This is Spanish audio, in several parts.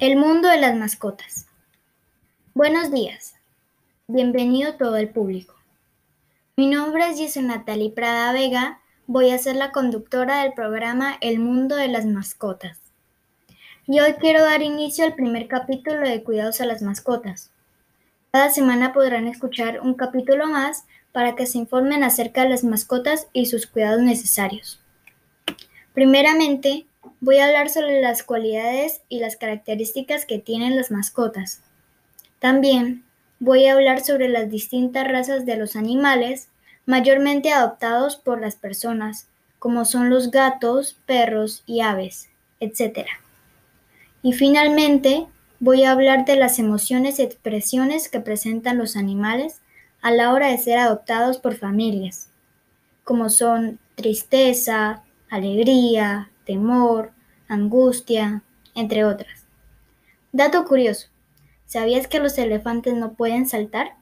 El mundo de las mascotas. Buenos días. Bienvenido todo el público. Mi nombre es Giselle Natalie Prada Vega. Voy a ser la conductora del programa El mundo de las mascotas. Y hoy quiero dar inicio al primer capítulo de Cuidados a las mascotas. Cada semana podrán escuchar un capítulo más para que se informen acerca de las mascotas y sus cuidados necesarios. Primeramente, Voy a hablar sobre las cualidades y las características que tienen las mascotas. También voy a hablar sobre las distintas razas de los animales mayormente adoptados por las personas, como son los gatos, perros y aves, etc. Y finalmente voy a hablar de las emociones y expresiones que presentan los animales a la hora de ser adoptados por familias, como son tristeza, alegría, temor, angustia, entre otras. Dato curioso, ¿sabías que los elefantes no pueden saltar?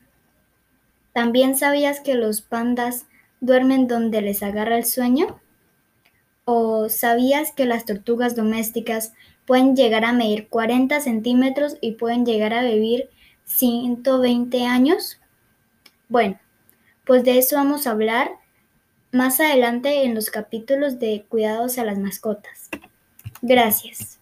¿También sabías que los pandas duermen donde les agarra el sueño? ¿O sabías que las tortugas domésticas pueden llegar a medir 40 centímetros y pueden llegar a vivir 120 años? Bueno, pues de eso vamos a hablar más adelante en los capítulos de Cuidados a las mascotas. Gracias.